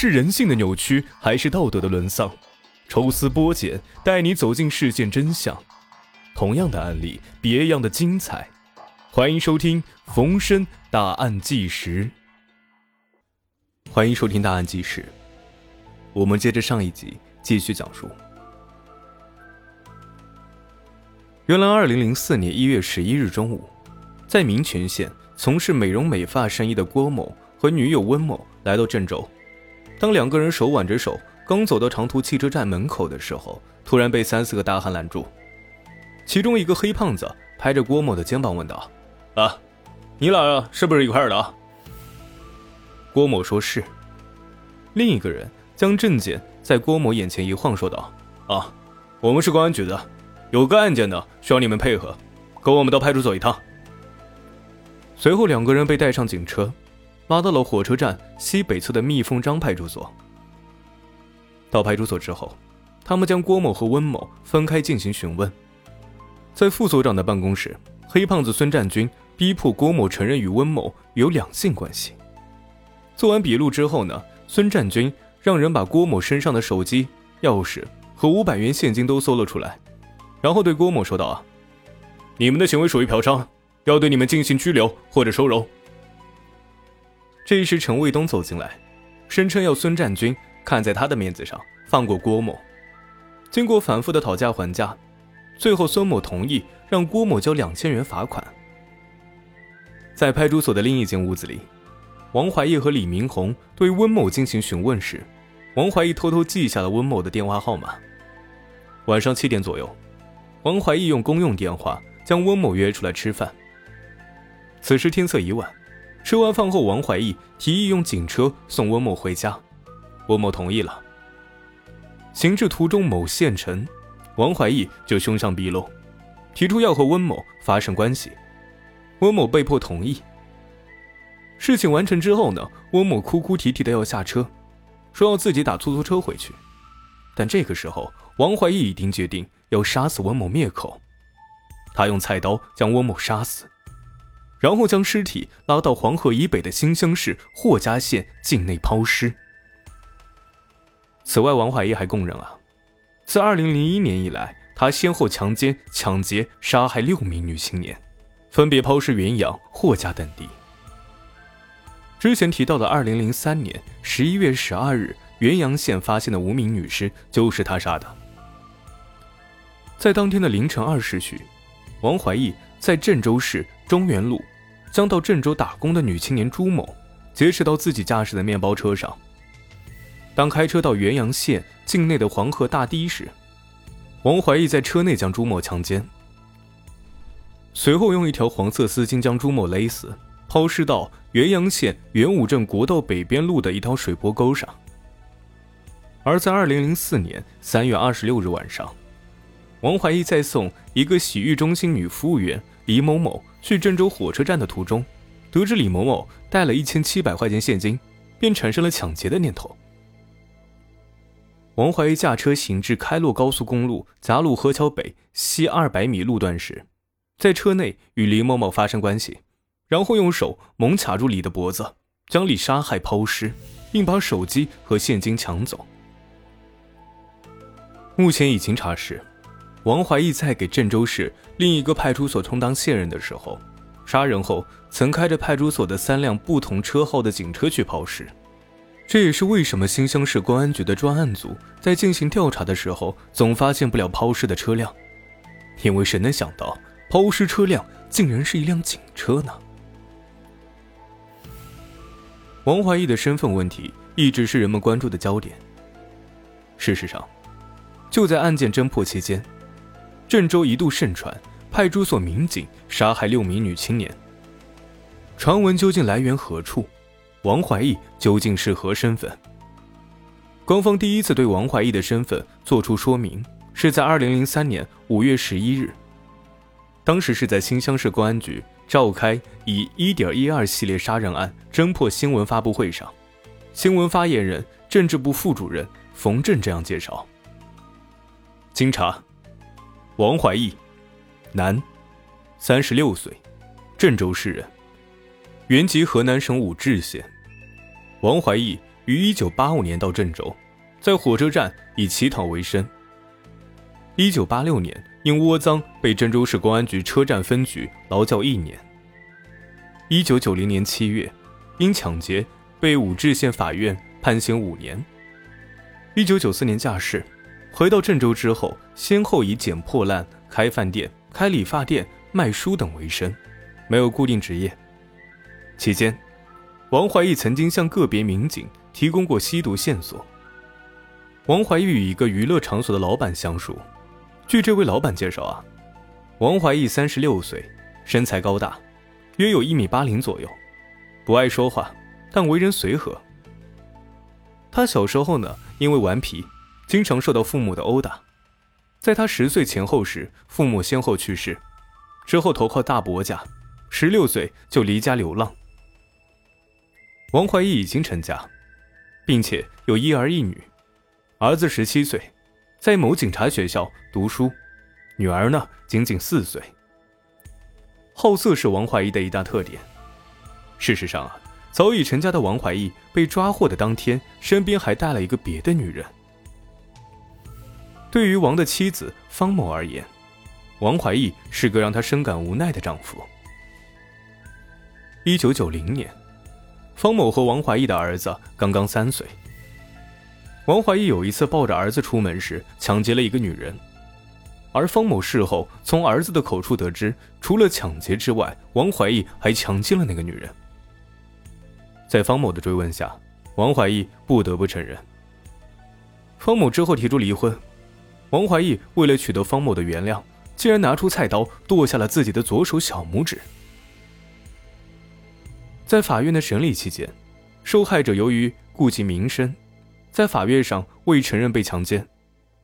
是人性的扭曲，还是道德的沦丧？抽丝剥茧，带你走进事件真相。同样的案例，别样的精彩。欢迎收听《逢申大案纪实》。欢迎收听《大案纪实》。我们接着上一集继续讲述。原来，二零零四年一月十一日中午，在民权县从事美容美发生意的郭某和女友温某来到郑州。当两个人手挽着手。刚走到长途汽车站门口的时候，突然被三四个大汉拦住。其中一个黑胖子拍着郭某的肩膀问道：“啊，你俩是不是一块的？”郭某说是。另一个人将证件在郭某眼前一晃，说道：“啊，我们是公安局的，有个案件呢，需要你们配合，跟我们到派出所一趟。”随后，两个人被带上警车，拉到了火车站西北侧的蜜蜂张派出所。到派出所之后，他们将郭某和温某分开进行询问。在副所长的办公室，黑胖子孙占军逼迫郭某承认与温某有两性关系。做完笔录之后呢，孙占军让人把郭某身上的手机、钥匙和五百元现金都搜了出来，然后对郭某说道：“啊，你们的行为属于嫖娼，要对你们进行拘留或者收容。”这时，陈卫东走进来，声称要孙占军。看在他的面子上，放过郭某。经过反复的讨价还价，最后孙某同意让郭某交两千元罚款。在派出所的另一间屋子里，王怀义和李明红对温某进行询问时，王怀义偷偷记下了温某的电话号码。晚上七点左右，王怀义用公用电话将温某约出来吃饭。此时天色已晚，吃完饭后，王怀义提议用警车送温某回家。温某同意了。行至途中某县城，王怀义就凶相毕露，提出要和温某发生关系。温某被迫同意。事情完成之后呢，温某哭哭啼啼的要下车，说要自己打出租车回去。但这个时候，王怀义已经决定要杀死温某灭口。他用菜刀将温某杀死，然后将尸体拉到黄河以北的新乡市霍家县境内抛尸。此外，王怀义还供认啊，自2001年以来，他先后强奸、抢劫、杀害六名女青年，分别抛尸原阳、霍家等地。之前提到的2003年11月12日，原阳县发现的无名女尸就是他杀的。在当天的凌晨二时许，王怀义在郑州市中原路，将到郑州打工的女青年朱某劫持到自己驾驶的面包车上。当开车到元阳县境内的黄河大堤时，王怀义在车内将朱某强奸，随后用一条黄色丝巾将朱某勒死，抛尸到元阳县元武镇国道北边路的一条水波沟上。而在二零零四年三月二十六日晚上，王怀义在送一个洗浴中心女服务员李某某去郑州火车站的途中，得知李某某带了一千七百块钱现金，便产生了抢劫的念头。王怀义驾车行至开洛高速公路夹路河桥北西二百米路段时，在车内与李某某发生关系，然后用手猛卡住李的脖子，将李杀害抛尸，并把手机和现金抢走。目前已经查实，王怀义在给郑州市另一个派出所充当线人的时候，杀人后曾开着派出所的三辆不同车号的警车去抛尸。这也是为什么新乡市公安局的专案组在进行调查的时候，总发现不了抛尸的车辆，因为谁能想到抛尸车辆竟然是一辆警车呢？王怀义的身份问题一直是人们关注的焦点。事实上，就在案件侦破期间，郑州一度盛传派出所民警杀害六名女青年，传闻究竟来源何处？王怀义究竟是何身份？官方第一次对王怀义的身份作出说明，是在二零零三年五月十一日。当时是在新乡市公安局召开以“一点一二”系列杀人案侦破新闻发布会上，新闻发言人、政治部副主任冯震这样介绍：经查，王怀义，男，三十六岁，郑州市人。原籍河南省武陟县，王怀义于1985年到郑州，在火车站以乞讨为生。1986年因窝赃被郑州市公安局车站分局劳教一年。1990年7月，因抢劫被武陟县法院判刑五年。1994年驾驶，回到郑州之后，先后以捡破烂、开饭店、开理发店、卖书等为生，没有固定职业。期间，王怀义曾经向个别民警提供过吸毒线索。王怀义与一个娱乐场所的老板相熟，据这位老板介绍啊，王怀义三十六岁，身材高大，约有一米八零左右，不爱说话，但为人随和。他小时候呢，因为顽皮，经常受到父母的殴打。在他十岁前后时，父母先后去世，之后投靠大伯家，十六岁就离家流浪。王怀义已经成家，并且有一儿一女，儿子十七岁，在某警察学校读书，女儿呢仅仅四岁。好色是王怀义的一大特点。事实上啊。早已成家的王怀义被抓获的当天，身边还带了一个别的女人。对于王的妻子方某而言，王怀义是个让她深感无奈的丈夫。一九九零年，方某和王怀义的儿子刚刚三岁。王怀义有一次抱着儿子出门时，抢劫了一个女人，而方某事后从儿子的口处得知，除了抢劫之外，王怀义还强奸了那个女人。在方某的追问下，王怀义不得不承认。方某之后提出离婚，王怀义为了取得方某的原谅，竟然拿出菜刀剁下了自己的左手小拇指。在法院的审理期间，受害者由于顾及名声，在法院上未承认被强奸，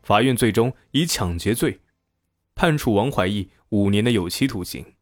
法院最终以抢劫罪判处王怀义五年的有期徒刑。